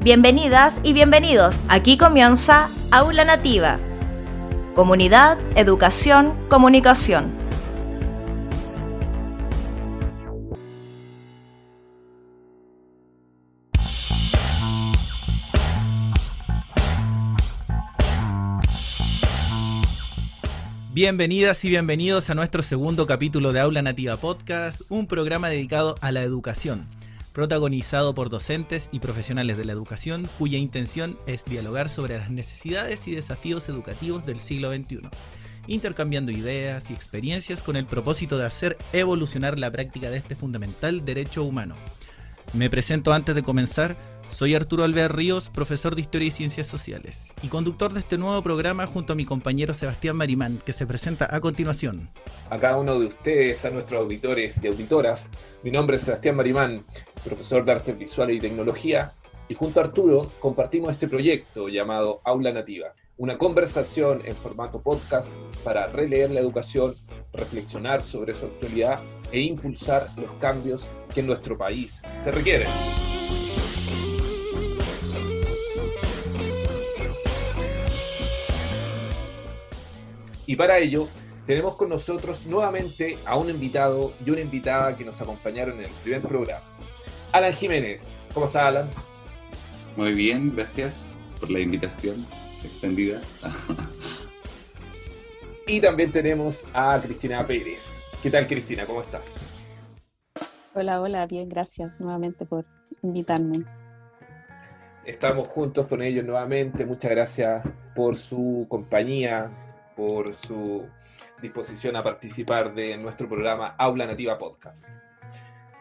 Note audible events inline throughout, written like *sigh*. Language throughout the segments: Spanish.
Bienvenidas y bienvenidos. Aquí comienza Aula Nativa. Comunidad, educación, comunicación. Bienvenidas y bienvenidos a nuestro segundo capítulo de Aula Nativa Podcast, un programa dedicado a la educación protagonizado por docentes y profesionales de la educación cuya intención es dialogar sobre las necesidades y desafíos educativos del siglo XXI, intercambiando ideas y experiencias con el propósito de hacer evolucionar la práctica de este fundamental derecho humano. Me presento antes de comenzar soy Arturo Alvear Ríos, profesor de Historia y Ciencias Sociales, y conductor de este nuevo programa junto a mi compañero Sebastián Marimán, que se presenta a continuación. A cada uno de ustedes, a nuestros auditores y auditoras, mi nombre es Sebastián Marimán, profesor de Artes Visuales y Tecnología, y junto a Arturo compartimos este proyecto llamado Aula Nativa, una conversación en formato podcast para releer la educación, reflexionar sobre su actualidad e impulsar los cambios que en nuestro país se requieren. Y para ello tenemos con nosotros nuevamente a un invitado y una invitada que nos acompañaron en el primer programa. Alan Jiménez. ¿Cómo está Alan? Muy bien, gracias por la invitación extendida. y también tenemos a Cristina Pérez. ¿Qué tal Cristina? ¿Cómo estás? Hola, hola, bien, gracias nuevamente por invitarme. Estamos juntos con ellos nuevamente. Muchas gracias por su compañía, por su disposición a participar de nuestro programa Aula Nativa Podcast.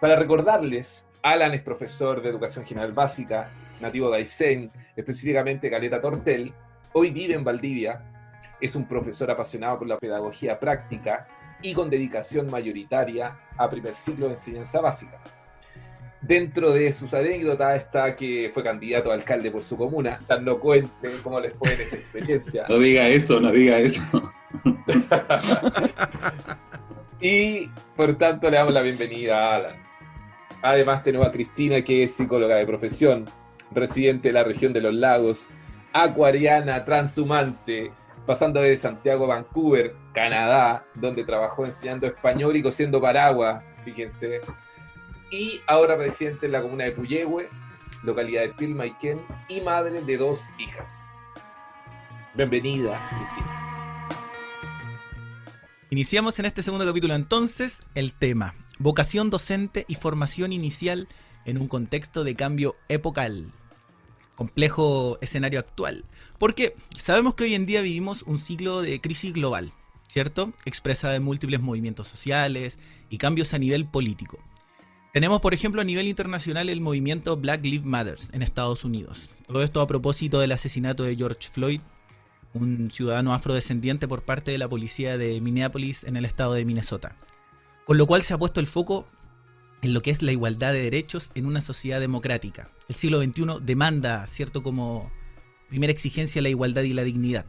Para recordarles, Alan es profesor de Educación General Básica, nativo de Aysén, específicamente Caleta Tortel. Hoy vive en Valdivia. Es un profesor apasionado por la pedagogía práctica y con dedicación mayoritaria a primer ciclo de enseñanza básica. Dentro de sus anécdotas está que fue candidato a alcalde por su comuna. O no cuente cómo les fue en esa experiencia. *laughs* No diga eso, no diga eso. *laughs* y por tanto le damos la bienvenida a Alan. Además tenemos a Cristina, que es psicóloga de profesión, residente de la región de los lagos, acuariana, transhumante, pasando desde Santiago a Vancouver, Canadá, donde trabajó enseñando español y cosiendo paraguas, fíjense y ahora presidente en la comuna de Puyehue, localidad de Pilmaiquén, y madre de dos hijas. Bienvenida, Cristina. Iniciamos en este segundo capítulo entonces el tema, vocación docente y formación inicial en un contexto de cambio epocal. Complejo escenario actual. Porque sabemos que hoy en día vivimos un ciclo de crisis global, ¿cierto? Expresada en múltiples movimientos sociales y cambios a nivel político. Tenemos, por ejemplo, a nivel internacional el movimiento Black Lives Matter en Estados Unidos. Todo esto a propósito del asesinato de George Floyd, un ciudadano afrodescendiente por parte de la policía de Minneapolis en el estado de Minnesota. Con lo cual se ha puesto el foco en lo que es la igualdad de derechos en una sociedad democrática. El siglo XXI demanda, cierto, como primera exigencia la igualdad y la dignidad.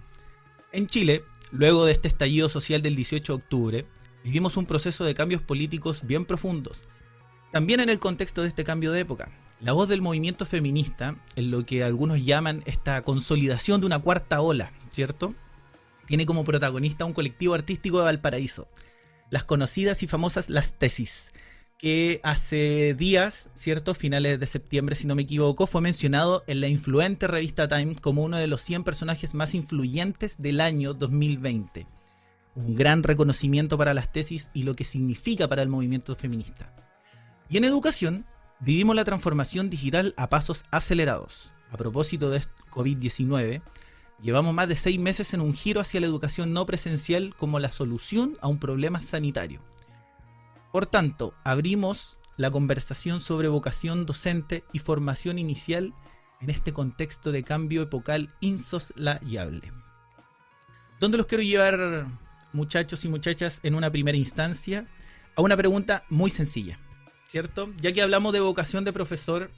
En Chile, luego de este estallido social del 18 de octubre, vivimos un proceso de cambios políticos bien profundos, también en el contexto de este cambio de época, la voz del movimiento feminista, en lo que algunos llaman esta consolidación de una cuarta ola, ¿cierto? Tiene como protagonista un colectivo artístico de Valparaíso, las conocidas y famosas Las Tesis, que hace días, ¿cierto? Finales de septiembre, si no me equivoco, fue mencionado en la influente revista Time como uno de los 100 personajes más influyentes del año 2020. Un gran reconocimiento para las tesis y lo que significa para el movimiento feminista. Y en educación, vivimos la transformación digital a pasos acelerados. A propósito de COVID-19, llevamos más de seis meses en un giro hacia la educación no presencial como la solución a un problema sanitario. Por tanto, abrimos la conversación sobre vocación docente y formación inicial en este contexto de cambio epocal insoslayable. ¿Dónde los quiero llevar, muchachos y muchachas, en una primera instancia? A una pregunta muy sencilla. ¿Cierto? Ya que hablamos de vocación de profesor,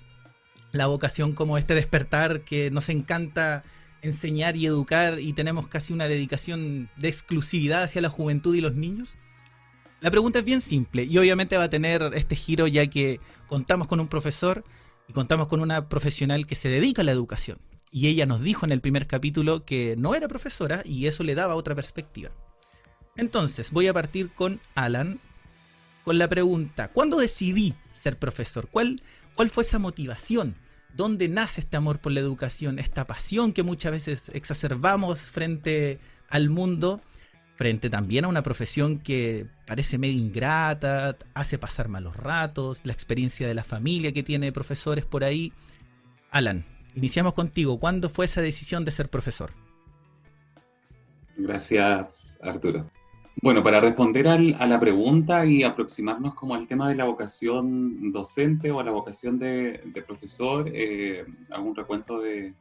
la vocación como este despertar que nos encanta enseñar y educar y tenemos casi una dedicación de exclusividad hacia la juventud y los niños. La pregunta es bien simple y obviamente va a tener este giro ya que contamos con un profesor Y contamos con una profesional que se dedica a la educación. Y ella nos dijo en el primer capítulo que no era profesora y eso le daba otra perspectiva. Entonces, voy a partir con Alan con la pregunta, ¿cuándo decidí ser profesor? ¿Cuál, cuál fue esa motivación? ¿Dónde nace este amor por la educación? Esta pasión que muchas veces exacerbamos frente al mundo, frente también a una profesión que parece medio ingrata, hace pasar malos ratos, la experiencia de la familia que tiene profesores por ahí. Alan, iniciamos contigo. ¿Cuándo fue esa decisión de ser profesor? Gracias, Arturo. Bueno, para responder a la pregunta y aproximarnos como al tema de la vocación docente o la vocación de, profesor, eh, hago un recuento de,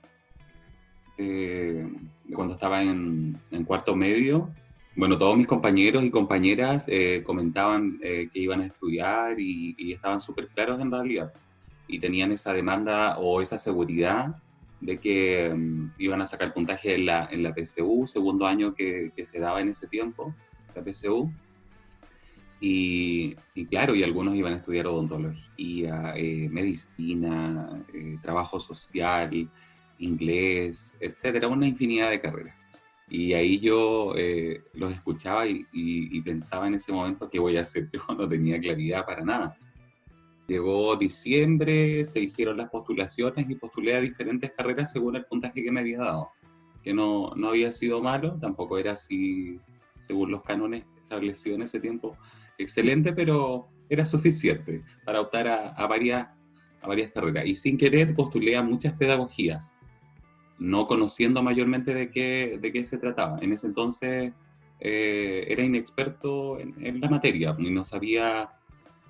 cuando estaba en, cuarto medio. Bueno, todos mis compañeros y compañeras eh, comentaban eh, que iban a estudiar y, estaban súper claros en realidad. Y tenían esa demanda o esa seguridad de que mm, iban a sacar puntaje en la, en la PSU, segundo año que se daba en ese tiempo la PSU. Y, claro, y algunos iban a estudiar odontología, eh, medicina, eh, trabajo social, inglés, etcétera, una infinidad de carreras. Y ahí yo eh, los escuchaba y, pensaba en ese momento qué voy a hacer. Yo *laughs* no tenía claridad para nada. Llegó diciembre, se hicieron las postulaciones y postulé a diferentes carreras según el puntaje que me había dado. Que no, no había sido malo, tampoco era así según los cánones establecidos en ese tiempo, excelente, pero era suficiente para optar a, varias, a varias carreras. Y sin querer postulé a muchas pedagogías, no conociendo mayormente de qué, de qué se trataba. En ese entonces eh, era inexperto en, la materia y no sabía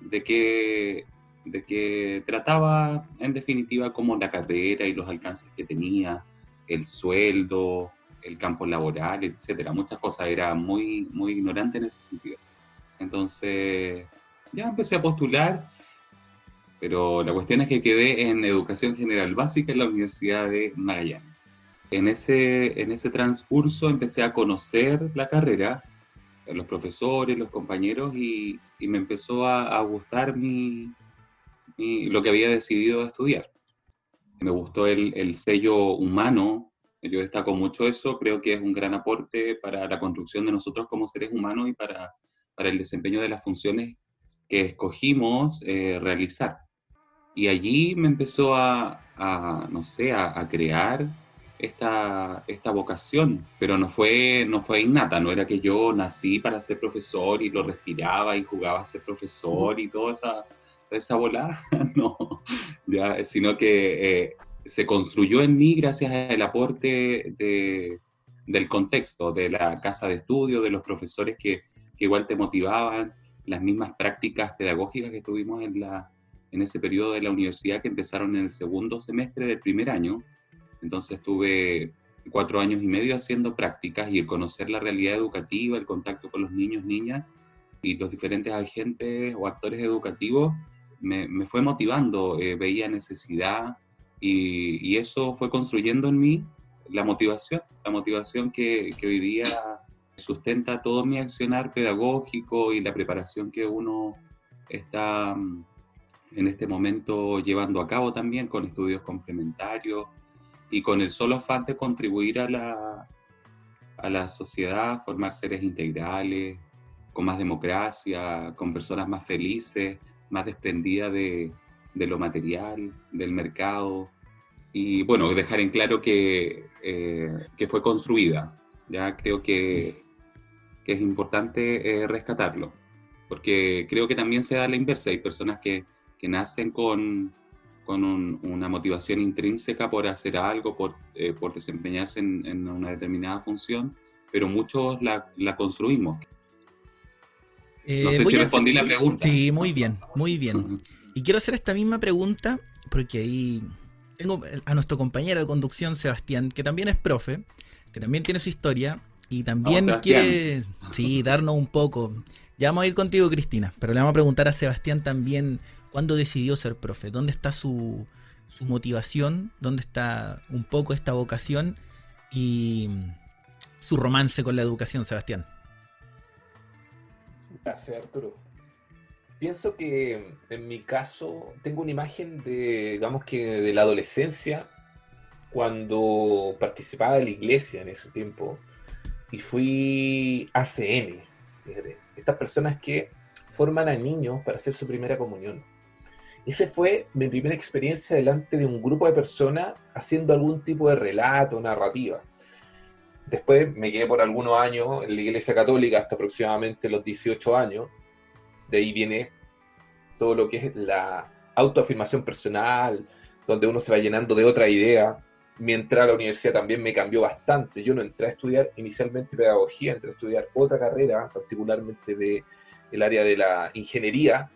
de qué, de qué trataba en definitiva como la carrera y los alcances que tenía, el sueldo, el campo laboral, etcétera, muchas cosas, era muy, muy ignorante en ese sentido. Entonces, ya empecé a postular, pero la cuestión es que quedé en educación general básica en la Universidad de Magallanes. En ese, en ese transcurso empecé a conocer la carrera, los profesores, los compañeros, y, y me empezó a, a gustar mi, mi, lo que había decidido estudiar. Me gustó el, el sello humano yo destaco mucho eso, creo que es un gran aporte para la construcción de nosotros como seres humanos y para, para el desempeño de las funciones que escogimos eh, realizar. Y allí me empezó a, a no sé, a, a, crear esta, esta vocación, pero no fue, no fue innata, no era que yo nací para ser profesor y lo respiraba y jugaba a ser profesor y toda esa, esa volada, *laughs* no, ya, sino que eh, se construyó en mí gracias al aporte del contexto, de la casa de estudio, de los profesores que, igual te motivaban, las mismas prácticas pedagógicas que tuvimos en, la, en ese periodo de la universidad que empezaron en el segundo semestre del primer año. Entonces tuve cuatro años y medio haciendo prácticas y el conocer la realidad educativa, el contacto con los niños, niñas y los diferentes agentes o actores educativos me, fue motivando, eh, veía necesidad, y, eso fue construyendo en mí la motivación, la motivación que, que, hoy día sustenta todo mi accionar pedagógico y la preparación que uno está mm, en este momento llevando a cabo también con estudios complementarios y con el solo afán de contribuir a la, a la sociedad, formar seres integrales, con más democracia, con personas más felices, más desprendidas de, de lo material, del mercado, y bueno, dejar en claro que, eh, que fue construida. Ya creo que, que es importante eh, rescatarlo, porque creo que también se da la inversa. Hay personas que, que nacen con, con una motivación intrínseca por hacer algo, por, eh, por desempeñarse en, en, una determinada función, pero muchos la, la construimos. no sé si respondí la pregunta. Sí, muy bien, muy bien. Y quiero hacer esta misma pregunta, porque ahí tengo a nuestro compañero de conducción, Sebastián, que también es profe, que también tiene su historia y también quiere sí, darnos un poco. Ya vamos a ir contigo, Cristina, pero le vamos a preguntar a Sebastián también cuándo decidió ser profe, dónde está su, su motivación, dónde está un poco esta vocación y su romance con la educación, Sebastián. Gracias, Arturo. Pienso que en mi caso tengo una imagen de, digamos que de la adolescencia, cuando participaba de la iglesia en ese tiempo y fui ACN. estas personas que forman a niños para hacer su primera comunión. Esa fue mi primera experiencia delante de un grupo de personas haciendo algún tipo de relato, narrativa. Después me quedé por algunos años en la Iglesia Católica, hasta aproximadamente los 18 años. De ahí viene todo lo que es la autoafirmación personal, donde uno se va llenando de otra idea. Mientras la universidad también me cambió bastante. Yo no entré a estudiar inicialmente pedagogía, entré a estudiar otra carrera, particularmente de el área de la ingeniería,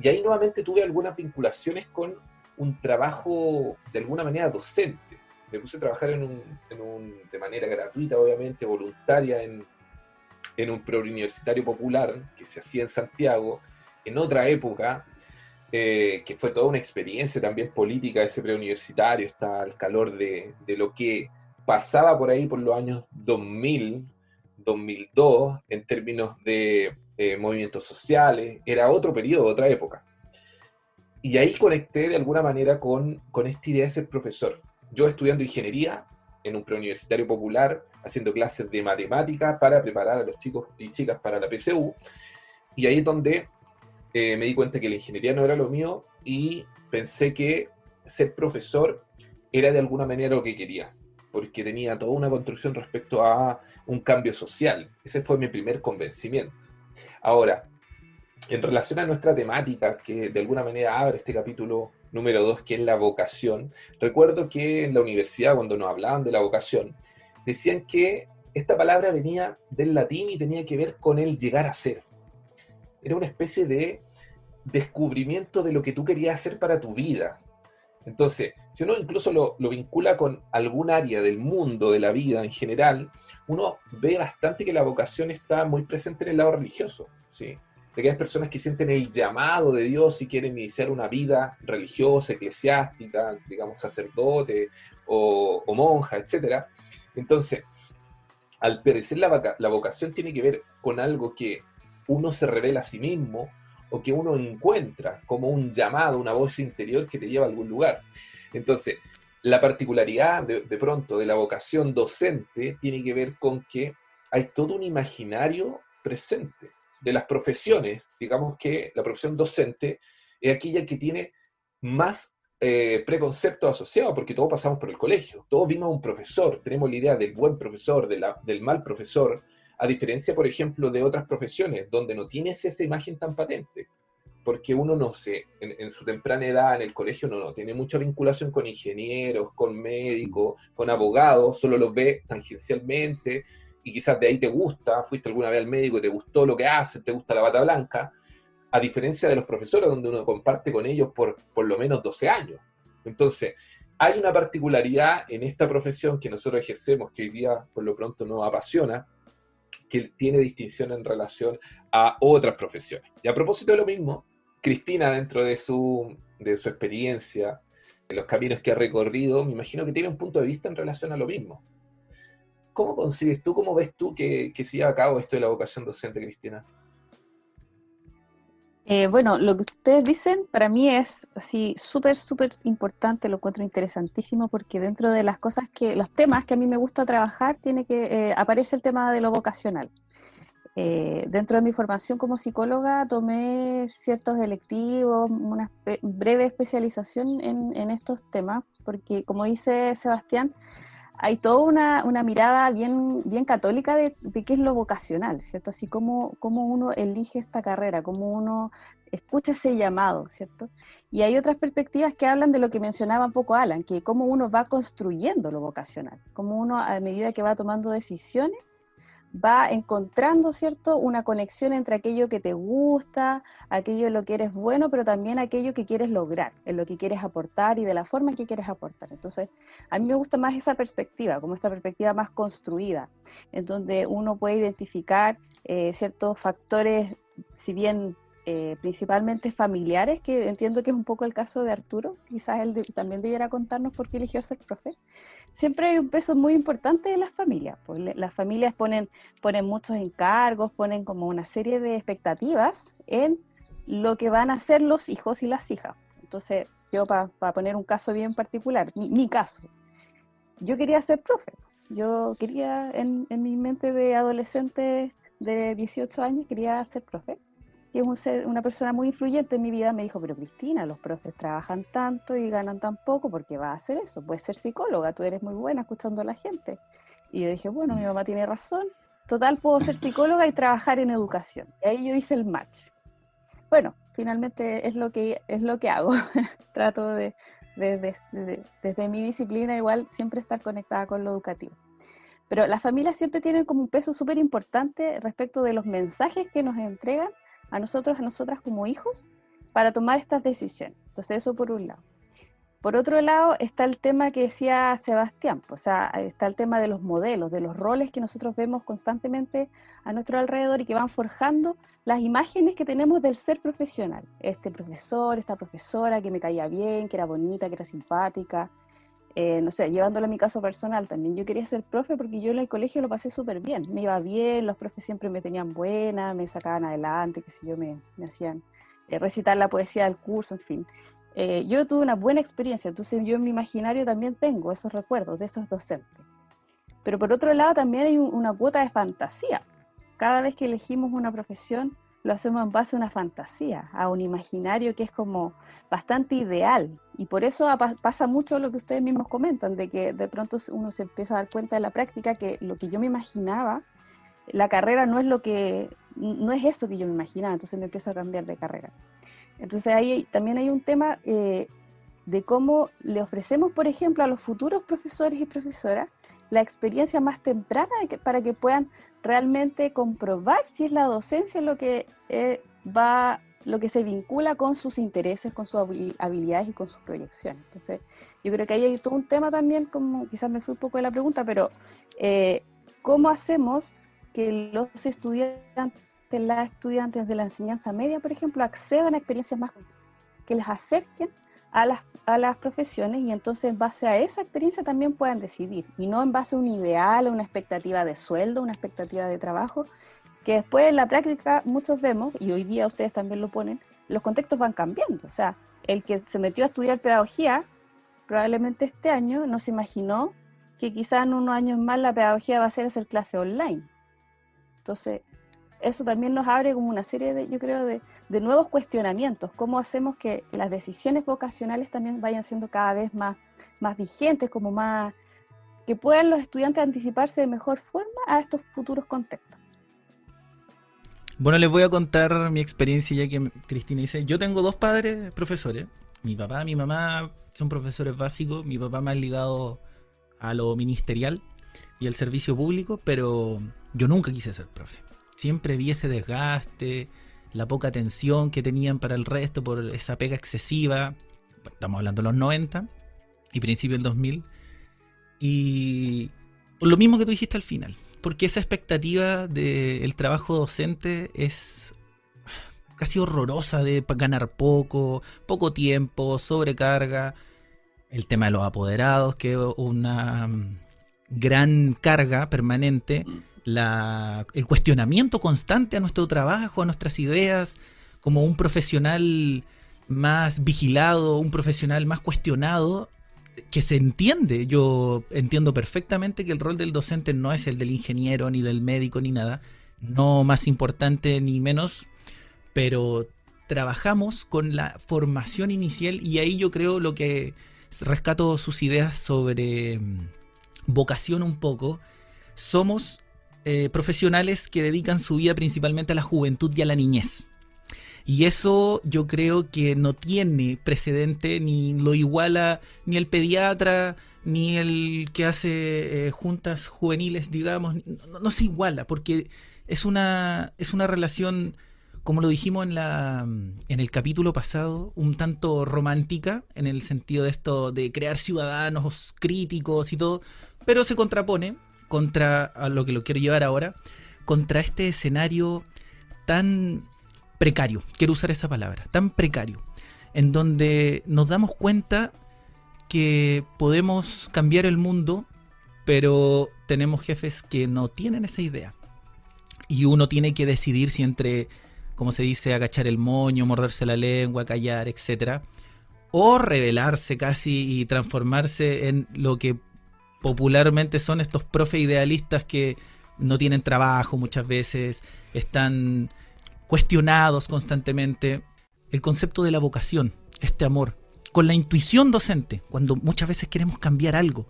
y ahí nuevamente tuve algunas vinculaciones con un trabajo de alguna manera docente. Me puse a trabajar en un, de manera gratuita, obviamente, voluntaria, en, en un preuniversitario popular que se hacía en Santiago, en otra época, eh, que fue toda una experiencia también política ese preuniversitario, está al calor de, de lo que pasaba por ahí por los años 2000, 2002, en términos de eh, movimientos sociales, era otro periodo, otra época. Y ahí conecté de alguna manera con, con esta idea de ser profesor. Yo estudiando ingeniería en un preuniversitario popular, haciendo clases de matemática para preparar a los chicos y chicas para la PCU, y ahí es donde eh, me di cuenta que la ingeniería no era lo mío y pensé que ser profesor era de alguna manera lo que quería, porque tenía toda una construcción respecto a un cambio social. Ese fue mi primer convencimiento. Ahora, en relación a nuestra temática, que de alguna manera abre este capítulo número 2, que es la vocación, recuerdo que en la universidad, cuando nos hablaban de la vocación, decían que esta palabra venía del latín y tenía que ver con el llegar a ser. Era una especie de descubrimiento de lo que tú querías hacer para tu vida. Entonces, si uno incluso lo, lo, vincula con algún área del mundo, de la vida en general, uno ve bastante que la vocación está muy presente en el lado religioso, ¿sí? De aquellas personas que sienten el llamado de Dios y quieren iniciar una vida religiosa, eclesiástica, digamos sacerdote o, monja, etc. Entonces, al parecer la, la vocación tiene que ver con algo que uno se revela a sí mismo o que uno encuentra como un llamado, una voz interior que te lleva a algún lugar. Entonces, la particularidad de, pronto de la vocación docente tiene que ver con que hay todo un imaginario presente de las profesiones. Digamos que la profesión docente es aquella que tiene más eh, preconceptos asociados, porque todos pasamos por el colegio, todos vimos a un profesor, tenemos la idea del buen profesor, del mal profesor, a diferencia, por ejemplo, de otras profesiones, donde no tienes esa imagen tan patente, porque uno no sé, en, su temprana edad en el colegio no, no, tiene mucha vinculación con ingenieros, con médicos, con abogados, solo los ve tangencialmente y quizás de ahí te gusta, fuiste alguna vez al médico y te gustó lo que hace, te gusta la bata blanca, a diferencia de los profesores donde uno comparte con ellos por por lo menos 12 años. Entonces, hay una particularidad en esta profesión que nosotros ejercemos, que hoy día por lo pronto nos apasiona, que tiene distinción en relación a otras profesiones. Y a propósito de lo mismo, Cristina, dentro de su, de su experiencia, de los caminos que ha recorrido, me imagino que tiene un punto de vista en relación a lo mismo. ¿Cómo concibes tú, cómo ves tú que, que se lleva a cabo esto de la vocación docente, Cristina? Eh, bueno, lo que ustedes dicen para mí es así súper, súper importante, lo encuentro interesantísimo porque dentro de las cosas que, los temas que a mí me gusta trabajar, tiene que, eh, aparece el tema de lo vocacional. Eh, dentro de mi formación como psicóloga tomé ciertos electivos, una breve especialización en, en estos temas, porque como dice Sebastián, hay toda una, una, mirada bien, bien católica de, de, qué es lo vocacional, ¿cierto? Así como, como uno elige esta carrera, como uno escucha ese llamado, ¿cierto? Y hay otras perspectivas que hablan de lo que mencionaba un poco Alan, que cómo uno va construyendo lo vocacional, cómo uno a medida que va tomando decisiones va encontrando, ¿cierto?, una conexión entre aquello que te gusta, aquello en lo que eres bueno, pero también aquello que quieres lograr, en lo que quieres aportar y de la forma en que quieres aportar. Entonces, a mí me gusta más esa perspectiva, como esta perspectiva más construida, en donde uno puede identificar eh, ciertos factores, si bien eh, principalmente familiares, que entiendo que es un poco el caso de Arturo, quizás él también debiera contarnos por qué eligió ser profe. Siempre hay un peso muy importante de las familias, pues las familias ponen, ponen muchos encargos, ponen como una serie de expectativas en lo que van a hacer los hijos y las hijas. Entonces, yo para poner un caso bien particular, mi, caso, yo quería ser profe. Yo quería, en, en mi mente de adolescente de 18 años, quería ser profe que es una persona muy influyente en mi vida, me dijo, pero Cristina, los profes trabajan tanto y ganan tan poco, porque va a hacer eso? Puedes ser psicóloga, tú eres muy buena escuchando a la gente. Y yo dije, bueno, mi mamá tiene razón, total, puedo ser psicóloga y trabajar en educación. Y ahí yo hice el match. Bueno, finalmente es lo que, es lo que hago. *laughs* Trato de, desde mi disciplina igual, siempre estar conectada con lo educativo. Pero las familias siempre tienen como un peso súper importante respecto de los mensajes que nos entregan a nosotros, a nosotras como hijos, para tomar estas decisiones. Entonces, eso por un lado. Por otro lado, está el tema que decía Sebastián, o sea, está el tema de los modelos, de los roles que nosotros vemos constantemente a nuestro alrededor y que van forjando las imágenes que tenemos del ser profesional. Este profesor, esta profesora que me caía bien, que era bonita, que era simpática, eh, no sé, llevándolo a mi caso personal también. Yo quería ser profe porque yo en el colegio lo pasé súper bien. Me iba bien, los profes siempre me tenían buena, me sacaban adelante, que si yo me, me hacían eh, recitar la poesía del curso, en fin. Eh, yo tuve una buena experiencia, entonces yo en mi imaginario también tengo esos recuerdos de esos docentes. Pero por otro lado también hay una cuota de fantasía. Cada vez que elegimos una profesión, lo hacemos en base a una fantasía, a un imaginario que es como bastante ideal. Y por eso pasa mucho lo que ustedes mismos comentan, de que de pronto uno se empieza a dar cuenta de la práctica que lo que yo me imaginaba, la carrera no es lo que, no es eso que yo me imaginaba, entonces me empiezo a cambiar de carrera. Entonces ahí también hay un tema eh, de cómo le ofrecemos, por ejemplo, a los futuros profesores y profesoras la experiencia más temprana para que puedan realmente comprobar si es la docencia lo que eh, va lo que se vincula con sus intereses, con sus habilidades y con sus proyecciones. Entonces, yo creo que ahí hay todo un tema también, como quizás me fui un poco de la pregunta, pero eh, ¿cómo hacemos que los estudiantes, las estudiantes de la enseñanza media, por ejemplo, accedan a experiencias más que les acerquen a las, a las profesiones y entonces en base a esa experiencia también puedan decidir y no en base a un ideal, a una expectativa de sueldo, una expectativa de trabajo, que después en la práctica muchos vemos, y hoy día ustedes también lo ponen, los contextos van cambiando. O sea, el que se metió a estudiar pedagogía, probablemente este año no se imaginó que quizás en unos años más la pedagogía va a ser hacer clase online. Entonces, eso también nos abre como una serie de, yo creo, de, nuevos cuestionamientos. ¿Cómo hacemos que las decisiones vocacionales también vayan siendo cada vez más, más vigentes, como más, que puedan los estudiantes anticiparse de mejor forma a estos futuros contextos? Bueno, les voy a contar mi experiencia ya que Cristina dice, yo tengo dos padres profesores, mi papá mi mamá son profesores básicos, mi papá más ligado a lo ministerial y al servicio público, pero yo nunca quise ser profe siempre vi ese desgaste, la poca atención que tenían para el resto por esa pega excesiva. Estamos hablando de los 90 y principio del 2000. Y por lo mismo que tú dijiste al final, porque esa expectativa del trabajo docente es casi horrorosa de ganar poco, poco tiempo, sobrecarga. El tema de los apoderados, que es una gran carga permanente el cuestionamiento constante a nuestro trabajo, a nuestras ideas, como un profesional más vigilado, un profesional más cuestionado, que se entiende. Yo entiendo perfectamente que el rol del docente no es el del ingeniero, ni del médico, ni nada. No más importante ni menos, pero trabajamos con la formación inicial y ahí yo creo lo que rescato sus ideas sobre mm, vocación un poco. Somos eh, profesionales que dedican su vida principalmente a la juventud y a la niñez. Y eso yo creo que no tiene precedente, ni lo iguala ni el pediatra, ni el que hace eh, juntas juveniles, digamos, no, se iguala, porque es una, es una relación, como lo dijimos en, la, en el capítulo pasado, un tanto romántica, en el sentido de esto de crear ciudadanos críticos y todo, pero se contrapone contra a lo que lo quiero llevar ahora, contra este escenario tan precario, quiero usar esa palabra, tan precario, en donde nos damos cuenta que podemos cambiar el mundo, pero tenemos jefes que no tienen esa idea. Y uno tiene que decidir si entre como se dice, agachar el moño, morderse la lengua, callar, etcétera, o revelarse casi y transformarse en lo que popularmente son estos profes idealistas que no tienen trabajo muchas veces, están cuestionados constantemente. El concepto de la vocación, este amor, con la intuición docente, cuando muchas veces queremos cambiar algo,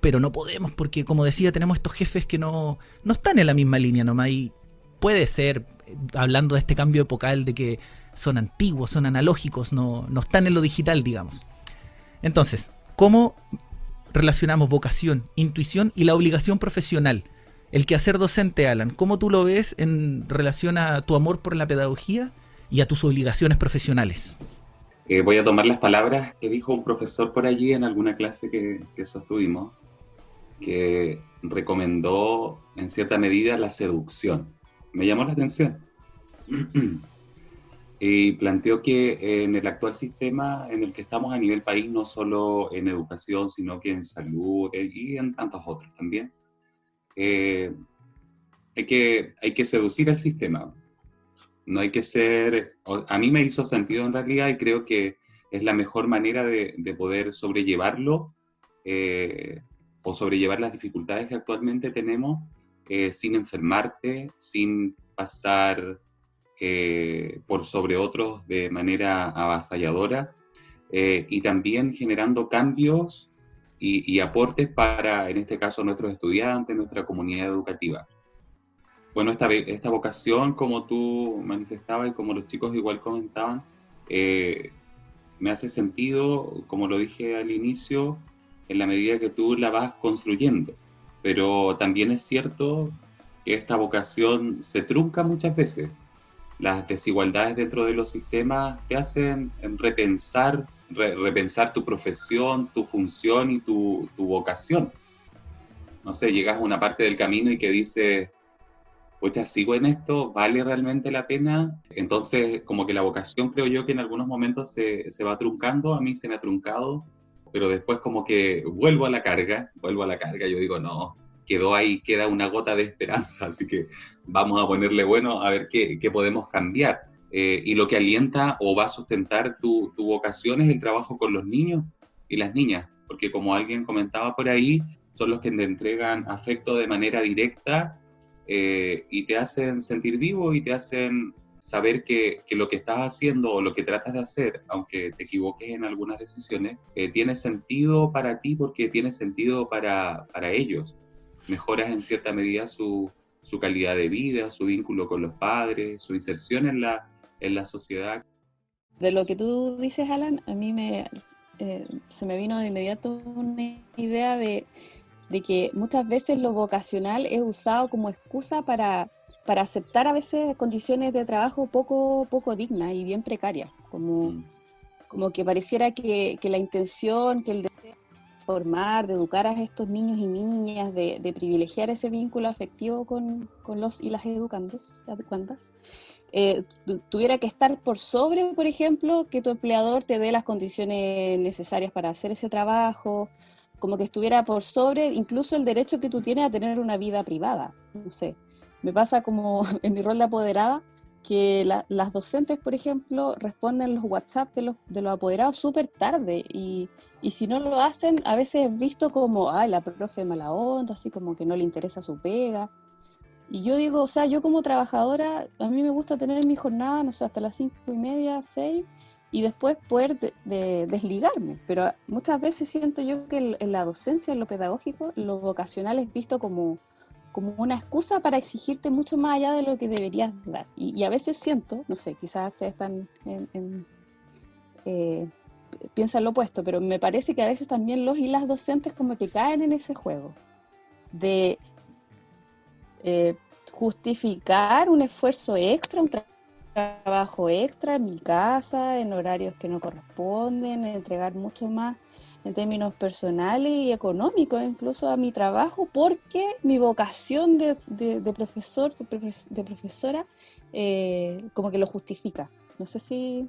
pero no podemos porque, como decía, tenemos estos jefes que no, no están en la misma línea nomás y puede ser, hablando de este cambio epocal, de que son antiguos, son analógicos, no, no están en lo digital, digamos. Entonces, ¿cómo relacionamos vocación, intuición y la obligación profesional? El quehacer docente, Alan, ¿cómo tú lo ves en relación a tu amor por la pedagogía y a tus obligaciones profesionales? Eh, voy a tomar las palabras que dijo un profesor por allí en alguna clase que, que sostuvimos, que recomendó en cierta medida la seducción. Me llamó la atención. *clears throat* y planteó que en el actual sistema en el que estamos a nivel país, no solo en educación, sino que en salud eh, y en tantos otros también, eh, hay, que, hay que seducir al sistema. No hay que ser, a mí me hizo sentido en realidad y creo que es la mejor manera de, poder sobrellevarlo eh, o sobrellevar las dificultades que actualmente tenemos eh, sin enfermarte, sin pasar por sobre otros de manera avasalladora y también generando cambios y, aportes para, en este caso, nuestros estudiantes, nuestra comunidad educativa. Bueno, esta, esta vocación, como tú manifestabas y como los chicos igual comentaban, eh, me hace sentido, como lo dije al inicio, en la medida que tú la vas construyendo. Pero también es cierto que esta vocación se trunca muchas veces. Las desigualdades dentro de los sistemas te hacen repensar repensar tu profesión, tu función y tu, vocación. No sé, llegas a una parte del camino y que dices, ya sigo en esto, ¿vale realmente la pena? Entonces, como que la vocación creo yo que en algunos momentos se, se va truncando, a mí se me ha truncado, pero después como que vuelvo a la carga, vuelvo a la carga, yo digo, no, quedó ahí, queda una gota de esperanza, así que vamos a ponerle bueno a ver qué, qué podemos cambiar. Eh, y lo que alienta o va a sustentar tu, vocación es el trabajo con los niños y las niñas, porque como alguien comentaba por ahí, son los que te entregan afecto de manera directa eh, y te hacen sentir vivo y te hacen saber que, lo que estás haciendo o lo que tratas de hacer, aunque te equivoques en algunas decisiones, eh, tiene sentido para ti porque tiene sentido para, para ellos. Mejoras en cierta medida su, su calidad de vida, su vínculo con los padres, su inserción en la, en la sociedad. De lo que tú dices, Alan, a mí me, eh, se me vino de inmediato una idea de, de, que muchas veces lo vocacional es usado como excusa para, para aceptar a veces condiciones de trabajo poco, poco dignas y bien precarias, como, mm. como que pareciera que, que, la intención, que el formar, de educar a estos niños y niñas, de, privilegiar ese vínculo afectivo con, con, los y las educandos, adecuandas, eh, tuviera que estar por sobre, por ejemplo, que tu empleador te dé las condiciones necesarias para hacer ese trabajo, como que estuviera por sobre incluso el derecho que tú tienes a tener una vida privada. No sé, me pasa como *laughs* en mi rol de apoderada, que las docentes, por ejemplo, responden los WhatsApp de los, de los apoderados súper tarde y, y, si no lo hacen, a veces es visto como, ay, la profe mala onda, así como que no le interesa su pega. Y yo digo, o sea, yo como trabajadora, a mí me gusta tener mi jornada, no sé, hasta las cinco y media, seis, y después poder de, desligarme. Pero muchas veces siento yo que en la docencia, en lo pedagógico, lo vocacional es visto como, como una excusa para exigirte mucho más allá de lo que deberías dar. Y, a veces siento, no sé, quizás ustedes están en, eh, piensan lo opuesto, pero me parece que a veces también los y las docentes como que caen en ese juego de eh, justificar un esfuerzo extra, un trabajo extra en mi casa, en horarios que no corresponden, entregar mucho más en términos personales y económicos incluso a mi trabajo, porque mi vocación de, profesor, de, profesora, eh, como que lo justifica. No sé si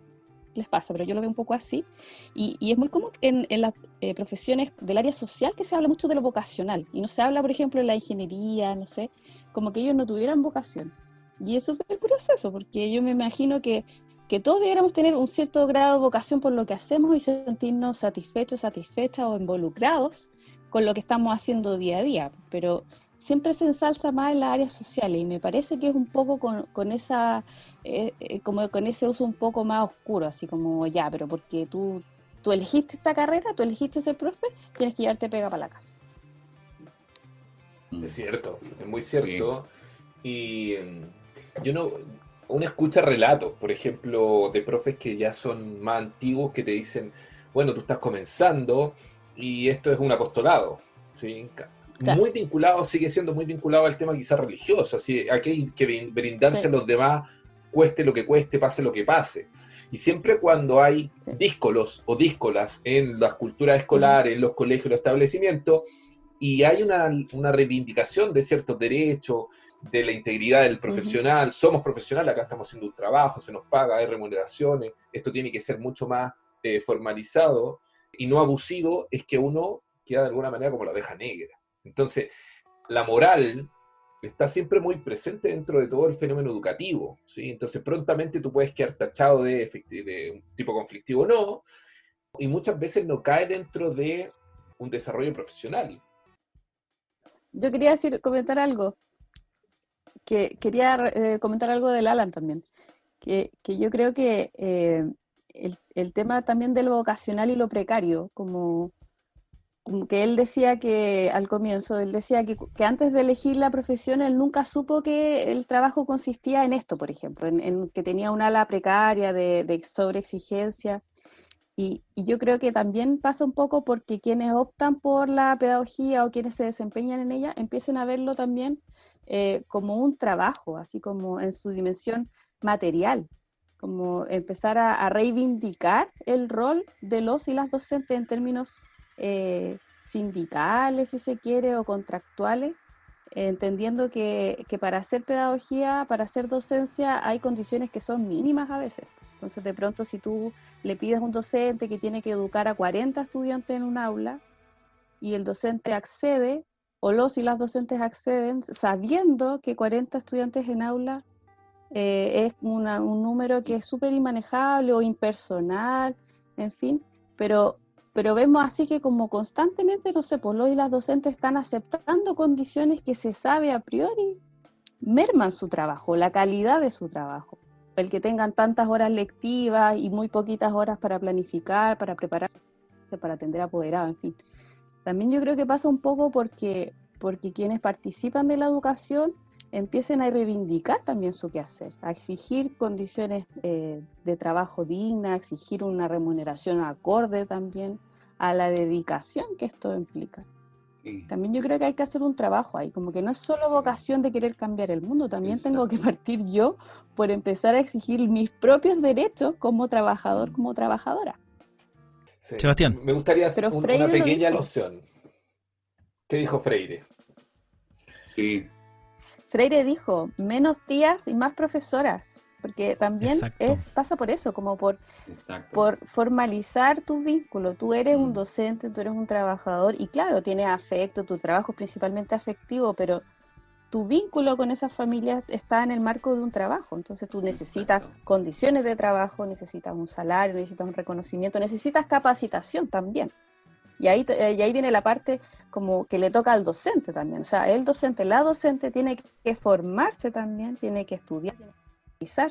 les pasa, pero yo lo veo un poco así. Y, es muy común en, las eh, profesiones del área social que se habla mucho de lo vocacional y no se habla, por ejemplo, de la ingeniería, no sé, como que ellos no tuvieran vocación. Y es súper curioso eso, porque yo me imagino que, que todos deberíamos tener un cierto grado de vocación por lo que hacemos y sentirnos satisfechos, satisfechas o involucrados con lo que estamos haciendo día a día. Pero siempre se ensalza más en las áreas sociales y me parece que es un poco con, con esa, eh, eh, como con ese uso un poco más oscuro, así como ya, pero porque tú, tú elegiste esta carrera, tú elegiste ser profe, tienes que llevarte pega para la casa. Es cierto, es muy cierto. Y mm, yo no, uno escucha relatos, por ejemplo, de profes que ya son más antiguos que te dicen, bueno, tú estás comenzando y esto es un apostolado, ¿sí? muy vinculado, sigue siendo muy vinculado al tema quizás religioso, así, aquí hay que brindarse a los demás, cueste lo que cueste, pase lo que pase. Y siempre cuando hay díscolos o díscolas en las culturas escolares, en los colegios, los establecimientos, y hay una, una reivindicación de ciertos derechos, de la integridad del profesional, somos profesionales, acá estamos haciendo un trabajo, se nos paga, hay remuneraciones, esto tiene que ser mucho más eh, formalizado y no abusivo, es que uno queda de alguna manera como la oveja negra. Entonces, la moral está siempre muy presente dentro de todo el fenómeno educativo, ¿sí? Entonces, prontamente tú puedes quedar tachado de, de un tipo conflictivo o no, y muchas veces no cae dentro de un desarrollo profesional. Yo quería decir, comentar algo, que quería eh, comentar algo del Alan también, que, yo creo que eh, el, el, tema también de lo vocacional y lo precario, como que él decía que al comienzo, él decía que, antes de elegir la profesión, él nunca supo que el trabajo consistía en esto, por ejemplo, en, que tenía una ala precaria de sobreexigencia. Y, yo creo que también pasa un poco porque quienes optan por la pedagogía o quienes se desempeñan en ella empiecen a verlo también eh, como un trabajo, así como en su dimensión material, como empezar a, reivindicar el rol de los y las docentes en términos eh, sindicales, si se quiere, o contractuales, entendiendo que, para hacer pedagogía, para hacer docencia, hay condiciones que son mínimas a veces. Entonces, de pronto, si tú le pides a un docente que tiene que educar a 40 estudiantes en un aula y el docente accede, o los y las docentes acceden, sabiendo que 40 estudiantes en aula eh, es un número que es súper inmanejable o impersonal, en fin, pero pero vemos así que como constantemente, no sé, pues los y las docentes están aceptando condiciones que se sabe a priori merman su trabajo, la calidad de su trabajo. El que tengan tantas horas lectivas y muy poquitas horas para planificar, para prepararse, para atender apoderado, en fin. También yo creo que pasa un poco porque, porque quienes participan de la educación empiecen a reivindicar también su quehacer, a exigir condiciones eh, de trabajo dignas, a exigir una remuneración acorde también a la dedicación que esto implica. También yo creo que hay que hacer un trabajo ahí, como que no es solo vocación de querer cambiar el mundo, también tengo que partir yo por empezar a exigir mis propios derechos como trabajador, como trabajadora. Sebastián. Me gustaría hacer una pequeña alusión. ¿Qué dijo Freire? Sí, Freire dijo, menos tías y más profesoras, porque también es pasa por eso, como por, por formalizar tu vínculo. Tú eres un mm. docente, tú eres un trabajador y claro, tienes afecto, tu trabajo es principalmente afectivo, pero tu vínculo con esas familias está en el marco de un trabajo. Entonces tú necesitas condiciones de trabajo, necesitas un salario, necesitas un reconocimiento, necesitas capacitación también. Y ahí, y ahí viene la parte como que le toca al docente también. O sea, el docente, la docente tiene que formarse también, tiene que estudiar, tiene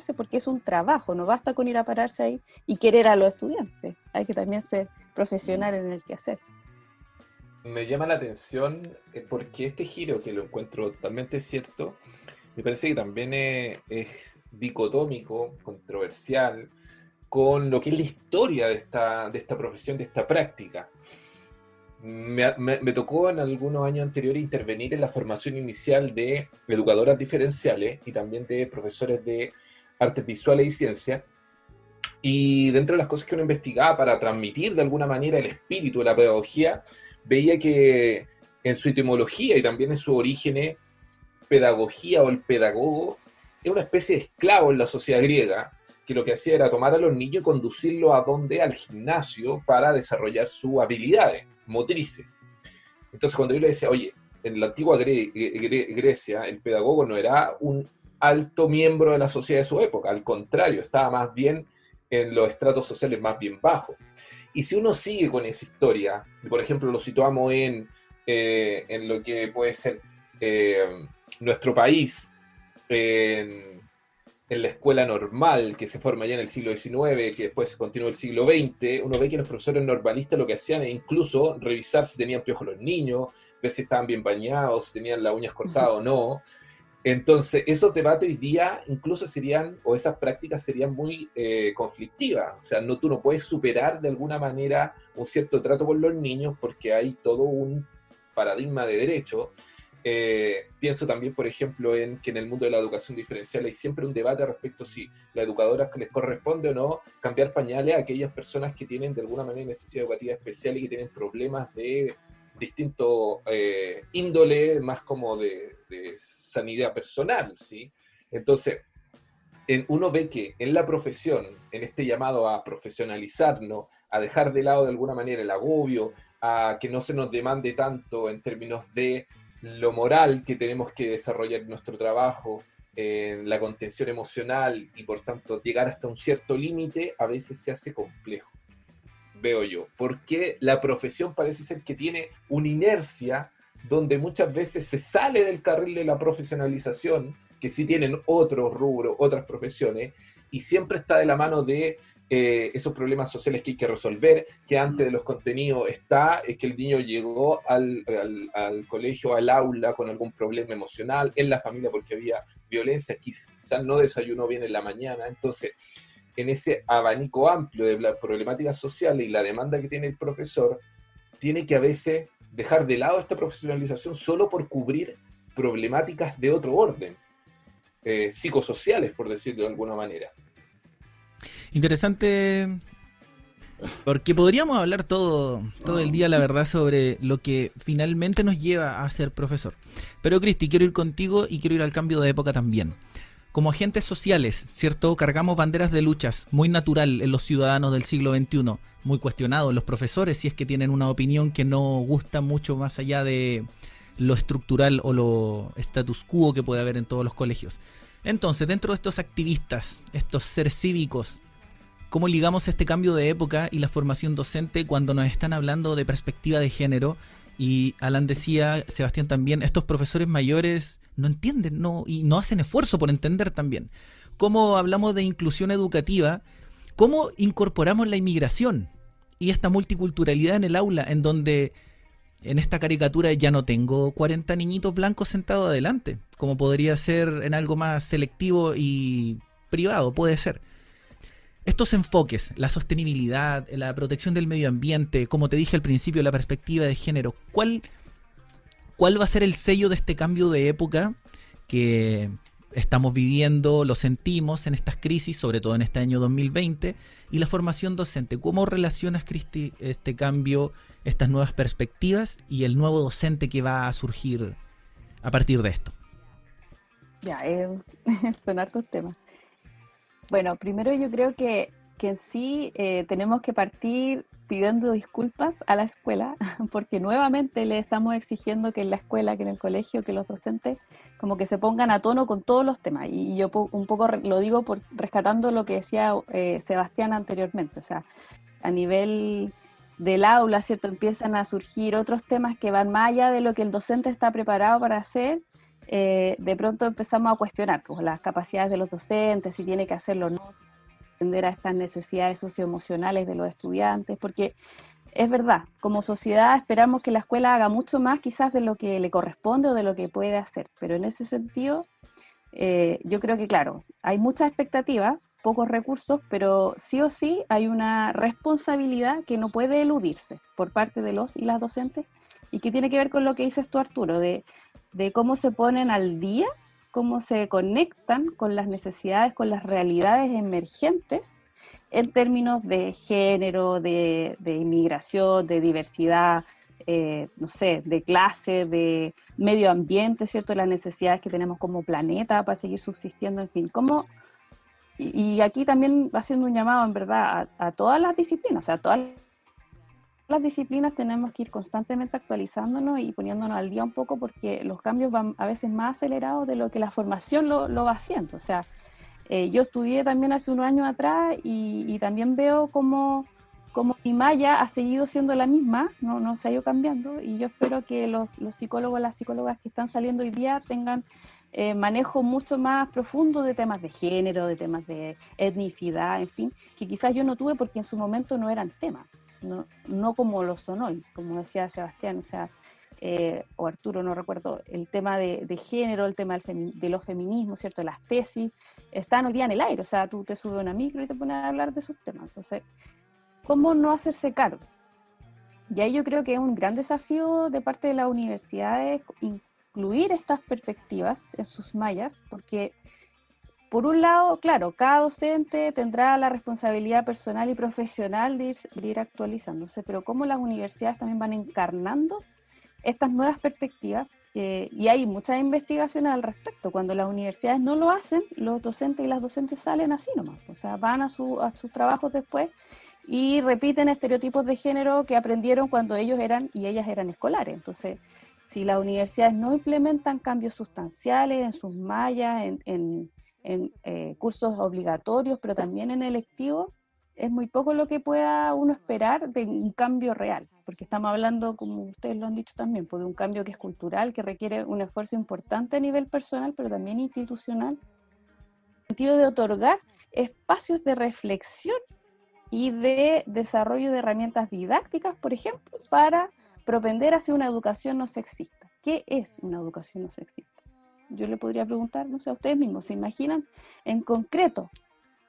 que porque es un trabajo, no basta con ir a pararse ahí y querer a los estudiantes. Hay que también ser profesional en el que hacer. Me llama la atención eh, porque este giro, que lo encuentro totalmente cierto, me parece que también es, es dicotómico, controversial, con lo que es la historia de esta, de esta profesión, de esta práctica me, tocó en algunos años anteriores intervenir en la formación inicial de educadoras diferenciales y también de profesores de artes visuales y ciencia. Y dentro de las cosas que uno investigaba para transmitir de alguna manera el espíritu de la pedagogía, veía que en su etimología y también en su origen, pedagogía o el pedagogo es una especie de esclavo en la sociedad griega que lo que hacía era tomar a los niños y conducirlos a donde, al gimnasio, para desarrollar sus habilidades motrices. Entonces cuando yo le decía, oye, en la antigua Grecia el pedagogo no era un alto miembro de la sociedad de su época, al contrario, estaba más bien en los estratos sociales más bien bajos. Y si uno sigue con esa historia, por ejemplo, lo situamos en, eh, en lo que puede ser eh, nuestro país, en, en, la escuela normal que se forma ya en el siglo XIX, que después continúa el siglo XX, uno ve que los profesores normalistas lo que hacían es incluso revisar si tenían piojos los niños, ver si estaban bien bañados, si tenían las uñas cortadas o no. Entonces, esos debates hoy día incluso serían, o esas prácticas serían muy eh, conflictivas. O sea, no, tú no puedes superar de alguna manera un cierto trato con los niños porque hay todo un paradigma de derecho. Eh, pienso también, por ejemplo, en que en el mundo de la educación diferencial hay siempre un debate respecto si la educadora les corresponde o no cambiar pañales a aquellas personas que tienen de alguna manera necesidad educativa especial y que tienen problemas de distinto eh, índole, más como de, sanidad personal, ¿sí? Entonces, en, uno ve que en la profesión, en este llamado a profesionalizarnos, a dejar de lado de alguna manera el agobio, a que no se nos demande tanto en términos de lo moral que tenemos que desarrollar en nuestro trabajo, en la contención emocional y por tanto llegar hasta un cierto límite, a veces se hace complejo veo yo, porque la profesión parece ser que tiene una inercia donde muchas veces se sale del carril de la profesionalización, que sí tienen otros rubros, otras profesiones, y siempre está de la mano de eh, esos problemas sociales que hay que resolver, que antes de los contenidos está, es que el niño llegó al, al, colegio, al aula con algún problema emocional, en la familia porque había violencia, quizás no desayunó bien en la mañana, entonces en ese abanico amplio de la problemática social y la demanda que tiene el profesor, tiene que a veces dejar de lado esta profesionalización solo por cubrir problemáticas de otro orden, eh, psicosociales, por decirlo de alguna manera. Interesante, porque podríamos hablar todo, todo el día, la verdad, sobre lo que finalmente nos lleva a ser profesor. Pero Cristi, quiero ir contigo y quiero ir al cambio de época también como agentes sociales, ¿cierto? Cargamos banderas de luchas, muy natural en los ciudadanos del siglo XXI, muy cuestionado en los profesores si es que tienen una opinión que no gusta mucho más allá de lo estructural o lo status quo que puede haber en todos los colegios. Entonces, dentro de estos activistas, estos seres cívicos, ¿cómo ligamos este cambio de época y la formación docente cuando nos están hablando de perspectiva de género y Alan decía, Sebastián también, estos profesores mayores no entienden no, y no hacen esfuerzo por entender también. ¿Cómo hablamos de inclusión educativa? ¿Cómo incorporamos la inmigración y esta multiculturalidad en el aula en donde en esta caricatura ya no tengo 40 niñitos blancos sentados adelante, como podría ser en algo más selectivo y privado, puede ser estos enfoques, la sostenibilidad, la protección del medio ambiente, como te dije al principio, la perspectiva de género, ¿cuál, cuál va a ser el sello de este cambio de época que estamos viviendo, lo sentimos en estas crisis, sobre todo en este año 2020, y la formación docente? ¿Cómo relacionas, Cristi, este cambio, estas nuevas perspectivas y el nuevo docente que va a surgir a partir de esto? Ya, eh, *laughs* son hartos temas. Bueno, primero yo creo que, en sí eh, tenemos que partir pidiendo disculpas a la escuela, *laughs* porque nuevamente le estamos exigiendo que en la escuela, que en el colegio, que los docentes como que se pongan a tono con todos los temas. Y yo un poco lo digo por rescatando lo que decía eh, Sebastián anteriormente, o sea, a nivel del aula, ¿cierto? Empiezan a surgir otros temas que van más allá de lo que el docente está preparado para hacer eh, de pronto empezamos a cuestionar pues, las capacidades de los docentes, si tiene que hacerlo o no, atender a estas necesidades socioemocionales de los estudiantes, porque es verdad, como sociedad esperamos que la escuela haga mucho más quizás de lo que le corresponde o de lo que puede hacer, pero en ese sentido eh, yo creo que claro, hay mucha expectativa, pocos recursos, pero sí o sí hay una responsabilidad que no puede eludirse por parte de los y las docentes y que tiene que ver con lo que dices tú Arturo, de cómo se ponen al día, cómo se conectan con las necesidades, con las realidades emergentes en términos de género, de, inmigración, de diversidad, eh, no sé, de clase, de medio ambiente, ¿cierto? Las necesidades que tenemos como planeta para seguir subsistiendo, en fin, cómo... Y, aquí también haciendo un llamado, en verdad, a, a todas las disciplinas, o sea, a todas las disciplinas tenemos que ir constantemente actualizándonos y poniéndonos al día un poco porque los cambios van a veces más acelerados de lo que la formación lo, lo va haciendo. O sea, eh, yo estudié también hace unos años atrás y, también veo como, como mi malla ha seguido siendo la misma, no, no se ha ido cambiando y yo espero que los, los psicólogos, las psicólogas que están saliendo hoy día tengan eh, manejo mucho más profundo de temas de género, de temas de etnicidad, en fin, que quizás yo no tuve porque en su momento no eran temas no, como lo son hoy, como decía Sebastián, o sea, eh, o Arturo, no recuerdo, el tema de, género, el tema de los feminismos, ¿cierto? Las tesis, están hoy día en el aire, o sea, tú te subes una micro y te pones a hablar de esos temas. Entonces, ¿cómo no hacerse cargo? Y ahí yo creo que es un gran desafío de parte de las universidades incluir estas perspectivas en sus mallas, porque por un lado, claro, cada docente tendrá la responsabilidad personal y profesional de ir, actualizándose, pero cómo las universidades también van encarnando estas nuevas perspectivas eh, y hay muchas investigaciones al respecto. Cuando las universidades no lo hacen, los docentes y las docentes salen así nomás, o sea, van a, sus trabajos después y repiten estereotipos de género que aprendieron cuando ellos eran y ellas eran escolares. Entonces, si las universidades no implementan cambios sustanciales en sus mallas, en eh, cursos obligatorios, pero también en electivos, es muy poco lo que pueda uno esperar de un cambio real, porque estamos hablando, como ustedes lo han dicho también, pues, de un cambio que es cultural, que requiere un esfuerzo importante a nivel personal, pero también institucional, en el sentido de otorgar espacios de reflexión y de desarrollo de herramientas didácticas, por ejemplo, para propender hacia una educación no sexista. ¿Qué es una educación no sexista? Yo le podría preguntar, no sé, a ustedes mismos, ¿se imaginan en concreto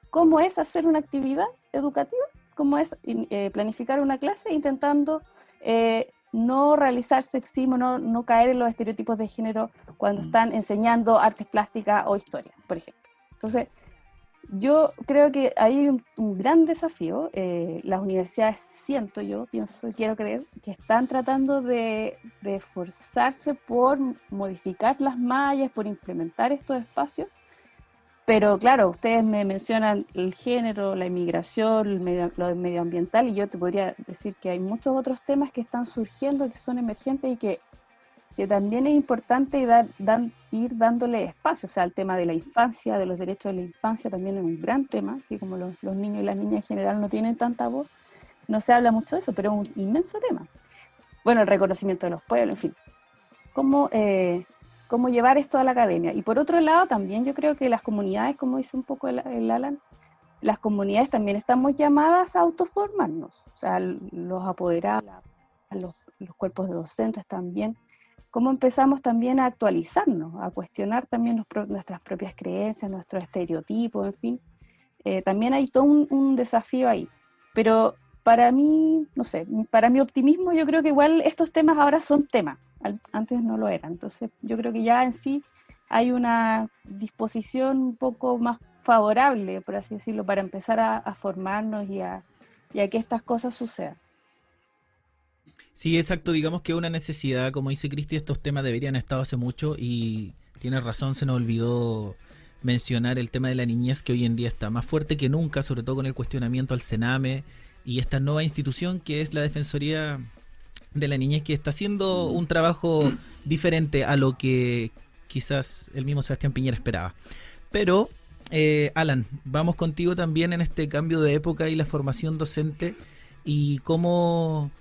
cómo es hacer una actividad educativa? ¿Cómo es eh, planificar una clase intentando eh, no realizar sexismo, no, no caer en los estereotipos de género cuando mm. están enseñando artes plásticas o historia, por ejemplo? Entonces, yo creo que hay un, gran desafío. Eh, las universidades, siento yo, pienso quiero creer, que están tratando de, esforzarse por modificar las mallas, por implementar estos espacios. Pero claro, ustedes me mencionan el género, la inmigración, el medio, lo medioambiental, y yo te podría decir que hay muchos otros temas que están surgiendo, que son emergentes y que que también es importante ir dándole espacio, o sea, el tema de la infancia, de los derechos de la infancia también es un gran tema, que como los, niños y las niñas en general no tienen tanta voz, no se habla mucho de eso, pero es un inmenso tema. Bueno, el reconocimiento de los pueblos, en fin. ¿Cómo, eh, cómo llevar esto a la academia? Y por otro lado, también yo creo que las comunidades, como dice un poco el, Alan, las comunidades también estamos llamadas a autoformarnos, o sea, los apoderados, los, los cuerpos de docentes también, cómo empezamos también a actualizarnos, a cuestionar también nuestras propias creencias, nuestros estereotipos, en fin. Eh, también hay todo un, desafío ahí. Pero para mí, no sé, para mi optimismo yo creo que igual estos temas ahora son temas, antes no lo eran. Entonces yo creo que ya en sí hay una disposición un poco más favorable, por así decirlo, para empezar a, formarnos y a que estas cosas sucedan. Sí, exacto. Digamos que una necesidad, como dice Cristi, estos temas deberían estar hace mucho y tiene razón, se nos olvidó mencionar el tema de la niñez que hoy en día está más fuerte que nunca, sobre todo con el cuestionamiento al Sename y esta nueva institución que es la Defensoría de la Niñez que está haciendo un trabajo diferente a lo que quizás el mismo Sebastián Piñera esperaba. Pero, eh, Alan, vamos contigo también en este cambio de época y la formación docente y cómo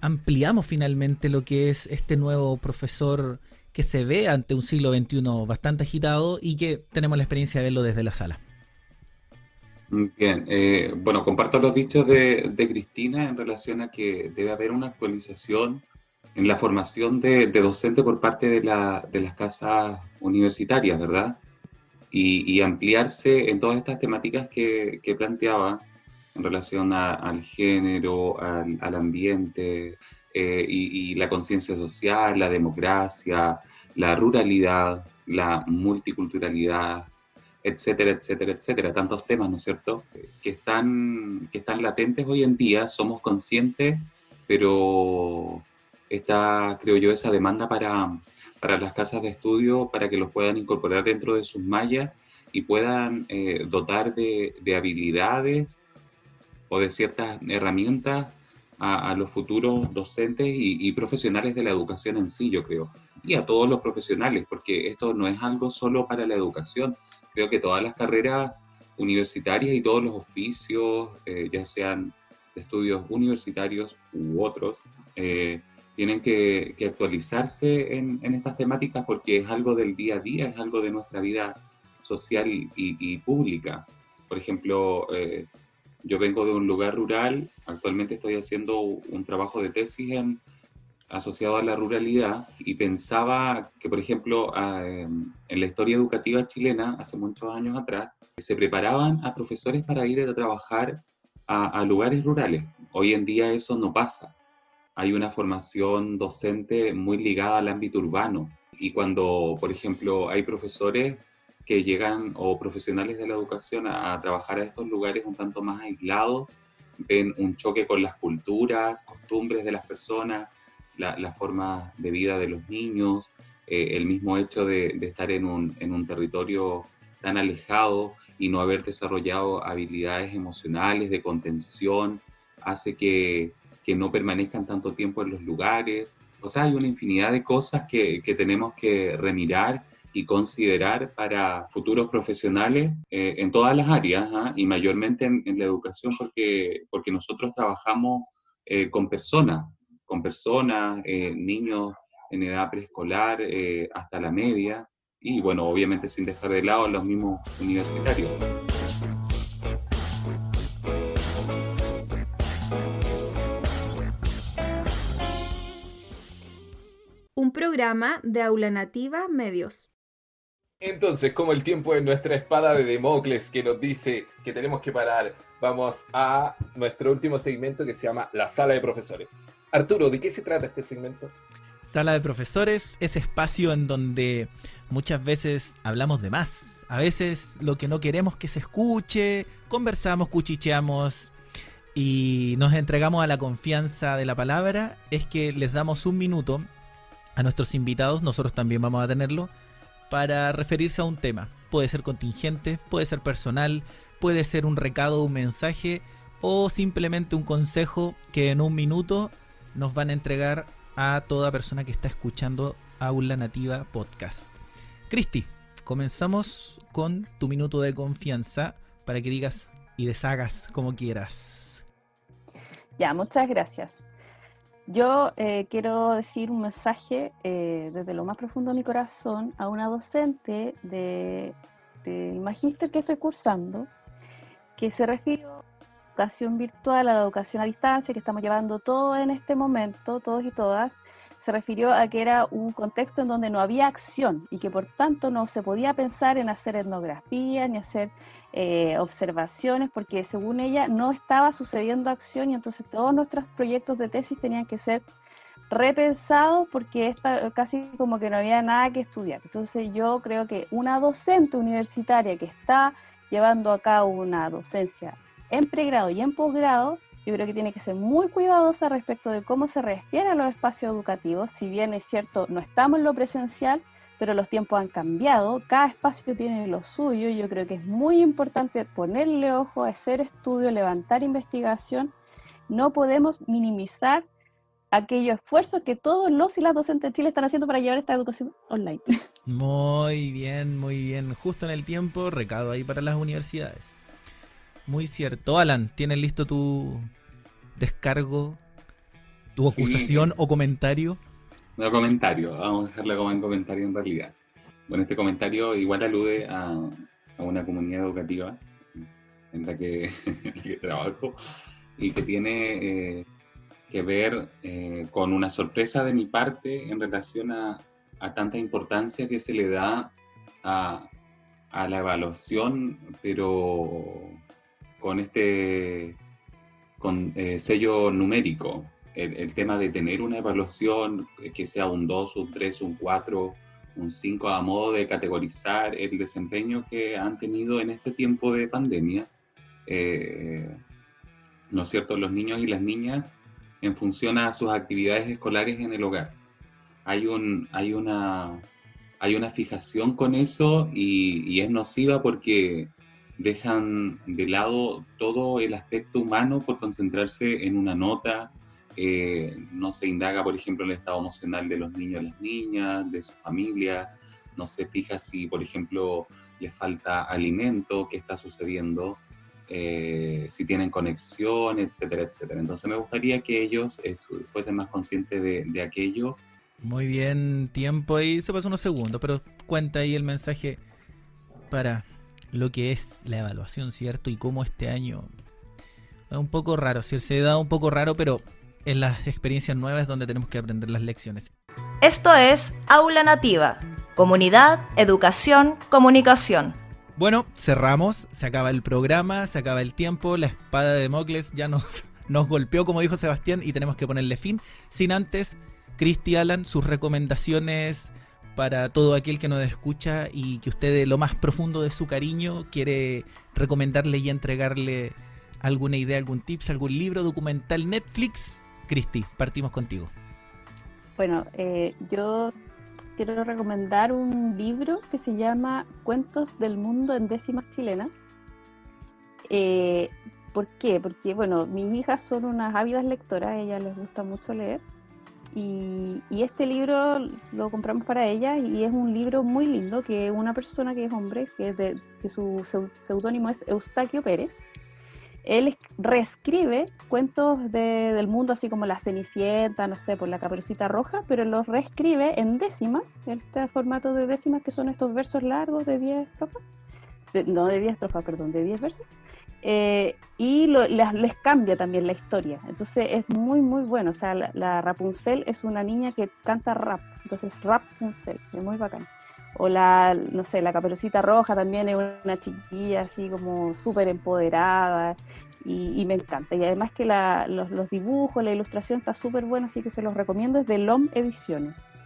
ampliamos finalmente lo que es este nuevo profesor que se ve ante un siglo XXI bastante agitado y que tenemos la experiencia de verlo desde la sala. Bien, eh, bueno, comparto los dichos de, Cristina en relación a que debe haber una actualización en la formación de, docente por parte de, las casas universitarias, ¿verdad? Y, ampliarse en todas estas temáticas que planteaba, en relación al género, al, ambiente eh, y, la conciencia social, la democracia, la ruralidad, la multiculturalidad, etcétera, etcétera, etcétera. Tantos temas, ¿no es cierto?, que están, que están latentes hoy en día, somos conscientes, pero está, creo yo, esa demanda para, para las casas de estudio, para que los puedan incorporar dentro de sus mallas y puedan eh, dotar de, de habilidades o de ciertas herramientas a, los futuros docentes y, profesionales de la educación en sí, yo creo, y a todos los profesionales, porque esto no es algo solo para la educación. Creo que todas las carreras universitarias y todos los oficios, eh, ya sean estudios universitarios u otros, eh, tienen que, actualizarse en, estas temáticas porque es algo del día a día, es algo de nuestra vida social y, pública. Por ejemplo, eh, yo vengo de un lugar rural, actualmente estoy haciendo un trabajo de tesis en, asociado a la ruralidad y pensaba que, por ejemplo, em, en la historia educativa chilena, hace muchos años atrás, se preparaban a profesores para ir a trabajar a, lugares rurales. Hoy en día eso no pasa. Hay una formación docente muy ligada al ámbito urbano. Y cuando, por ejemplo, hay profesores que llegan o profesionales de la educación a, trabajar a estos lugares un tanto más aislados, ven un choque con las culturas, costumbres de las personas, la, forma de vida de los niños, eh, el mismo hecho de, estar en un, en un, territorio tan alejado y no haber desarrollado habilidades emocionales de contención, hace que, que no permanezcan tanto tiempo en los lugares. O sea, hay una infinidad de cosas que, que tenemos que remirar y considerar para futuros profesionales eh, en todas las áreas ¿ah? y mayormente en, la educación porque, porque nosotros trabajamos eh, con personas, con personas, eh, niños en edad preescolar hasta la media y bueno, obviamente sin dejar de lado los mismos universitarios. Un programa de Aula Nativa Medios. Entonces, como el tiempo es nuestra espada de Democles que nos dice que tenemos que parar, vamos a nuestro último segmento que se llama La Sala de Profesores. Arturo, ¿de qué se trata este segmento? Sala de Profesores, ese espacio en donde muchas veces hablamos de más. A veces lo que no queremos que se escuche, conversamos, cuchicheamos y nos entregamos a la confianza de la palabra, es que les damos un minuto a nuestros invitados, nosotros también vamos a tenerlo, para referirse a un tema. Puede ser contingente, puede ser personal, puede ser un recado, un mensaje o simplemente un consejo que en un minuto nos van a entregar a toda persona que está escuchando Aula Nativa Podcast. Cristi, comenzamos con tu minuto de confianza para que digas y deshagas como quieras. Ya, muchas gracias. Yo eh, quiero decir un mensaje eh, desde lo más profundo de mi corazón a una docente del de, magíster que estoy cursando, que se refirió a la educación virtual, a la educación a distancia que estamos llevando todo en este momento, todos y todas, se refirió a que era un contexto en donde no había acción y que por tanto no se podía pensar en hacer etnografía ni hacer eh, observaciones porque según ella no estaba sucediendo acción y entonces todos nuestros proyectos de tesis tenían que ser repensados porque esta, casi como que no había nada que estudiar. Entonces yo creo que una docente universitaria que está llevando a cabo una docencia en pregrado y en posgrado yo creo que tiene que ser muy cuidadosa respecto de cómo se refiere a los espacios educativos. Si bien es cierto, no estamos en lo presencial, pero los tiempos han cambiado, cada espacio tiene lo suyo. Yo creo que es muy importante ponerle ojo, hacer estudio, levantar investigación. No podemos minimizar aquellos esfuerzos que todos los y las docentes de Chile están haciendo para llevar esta educación online. *laughs* Muy bien, muy bien. Justo en el tiempo, recado ahí para las universidades. Muy cierto. Alan, ¿tienes listo tu descargo, tu acusación o comentario? No, comentario. Vamos a hacerlo como en comentario en realidad. Bueno, este comentario igual alude a, una comunidad educativa *laughs* en la que, trabajo y que tiene eh, que ver eh, con una sorpresa de mi parte en relación a, a tanta importancia que se le da a, a la evaluación, pero con este con, eh, sello numérico. El, tema de tener una evaluación eh, que sea un 2, un 3, un 4, un 5 a modo de categorizar el desempeño que han tenido en este tiempo de pandemia, eh, ¿no es cierto?, los niños y las niñas en función a sus actividades escolares en el hogar. Hay, un, hay, una, hay una fijación con eso y, y es nociva porque dejan de lado todo el aspecto humano por concentrarse en una nota, eh, no se indaga, por ejemplo, el estado emocional de los niños y las niñas, de su familia, no se fija si, por ejemplo, les falta alimento, qué está sucediendo, eh, si tienen conexión, etcétera, etcétera. Entonces me gustaría que ellos eh, fuesen más conscientes de, aquello. Muy bien, tiempo ahí, se pasó unos segundos, pero cuenta ahí el mensaje para lo que es la evaluación, ¿cierto? Y cómo este año es un poco raro, si se da un poco raro, pero en las experiencias nuevas es donde tenemos que aprender las lecciones. Esto es Aula Nativa, comunidad, educación, comunicación. Bueno, cerramos, se acaba el programa, se acaba el tiempo, la espada de Mocles ya nos, *laughs* nos golpeó, como dijo Sebastián, y tenemos que ponerle fin. Sin antes, Cristi Alan, sus recomendaciones para todo aquel que nos escucha y que usted de lo más profundo de su cariño quiere recomendarle y entregarle alguna idea, algún tips, algún libro, documental, Netflix. Cristi, partimos contigo. Bueno, eh, yo quiero recomendar un libro que se llama Cuentos del Mundo en décimas chilenas. Eh, ¿Por qué? Porque, bueno, mis hijas son unas ávidas lectoras, a ellas les gusta mucho leer. Y, este libro lo compramos para ellas y es un libro muy lindo que una persona que es hombre, que, de, su seudónimo es Eustaquio Pérez, él reescribe cuentos del mundo, así como La Cenicienta, no sé, por la Caperucita Roja, pero los reescribe en décimas, este formato de décimas que son estos versos largos de 10 estrofas, no de 10 estrofas, perdón, de 10 versos, eh, y les, cambia también la historia. Entonces es muy, muy bueno. O sea, la, la, Rapunzel es una niña que canta rap, entonces Rapunzel, es muy bacán. O la, no sé, la caperucita roja también es una chiquilla así como súper empoderada y, me encanta. Y además que los, dibujos, la ilustración está súper buena, así que se los recomiendo, es de LOM Ediciones.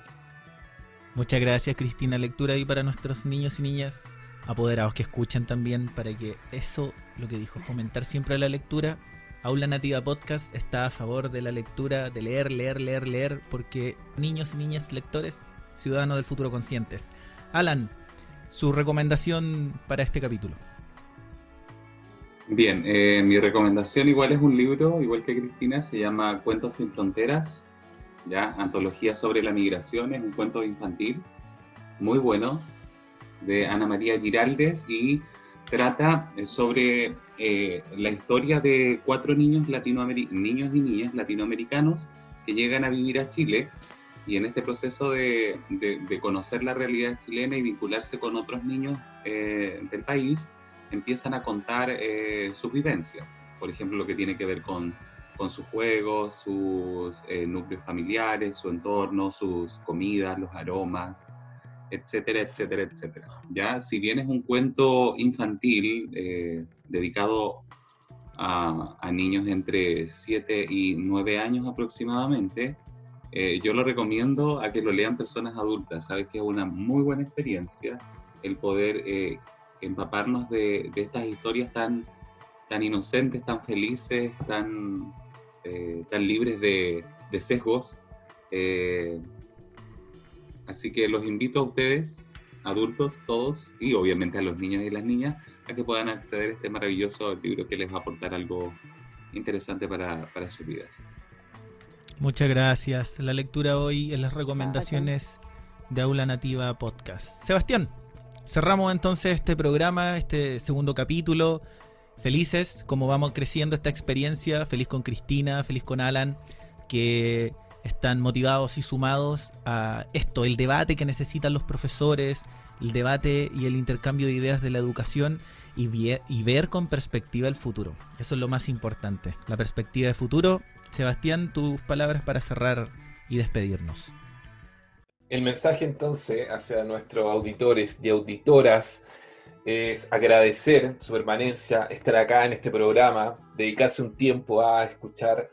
Muchas gracias Cristina, lectura ahí para nuestros niños y niñas apoderados que escuchan también para que eso, lo que dijo, fomentar siempre la lectura. Aula Nativa Podcast está a favor de la lectura, de leer, leer, leer, leer, porque niños y niñas lectores, ciudadanos del futuro conscientes. Alan, su recomendación para este capítulo. Bien, eh, mi recomendación igual es un libro, igual que Cristina, se llama Cuentos sin Fronteras, ya, antología sobre la migración, es un cuento infantil, muy bueno, de Ana María Giraldes y trata eh, sobre eh, la historia de cuatro niños, niños y niñas latinoamericanos que llegan a vivir a Chile y en este proceso de, conocer la realidad chilena y vincularse con otros niños eh, del país, empiezan a contar eh, sus vivencias. Por ejemplo, lo que tiene que ver con, con sus juegos, sus núcleos familiares, su entorno, sus comidas, los aromas, etcétera, etcétera, etcétera. Ya, si bien es un cuento infantil dedicado a, niños entre 7 y 9 años aproximadamente, eh, yo lo recomiendo a que lo lean personas adultas, sabes que es una muy buena experiencia el poder eh, empaparnos de, estas historias tan, tan inocentes, tan felices, tan, eh, tan libres de, de sesgos. Así que los invito a ustedes, adultos todos, y obviamente a los niños y las niñas, a que puedan acceder a este maravilloso libro que les va a aportar algo interesante para, para sus vidas. Muchas gracias. La lectura hoy en las recomendaciones de Aula Nativa Podcast. Sebastián, cerramos entonces este programa, este segundo capítulo. Felices, como vamos creciendo esta experiencia. Feliz con Cristina, feliz con Alan, que están motivados y sumados a esto, el debate que necesitan los profesores, el debate y el intercambio de ideas de la educación y, ver con perspectiva el futuro. Eso es lo más importante, la perspectiva de futuro Sebastián, tus palabras para cerrar y despedirnos. El mensaje entonces hacia nuestros auditores y auditoras es agradecer su permanencia, estar acá en este programa, dedicarse un tiempo a escuchar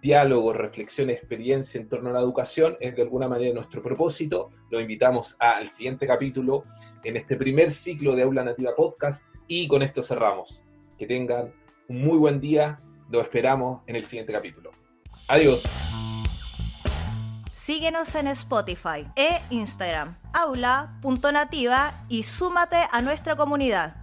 diálogos, reflexiones, experiencia en torno a la educación, es de alguna manera nuestro propósito. Lo invitamos al siguiente capítulo en este primer ciclo de Aula Nativa Podcast y con esto cerramos. Que tengan un muy buen día, lo esperamos en el siguiente capítulo. Adiós. Síguenos en Spotify e Instagram, aula.nativa y súmate a nuestra comunidad.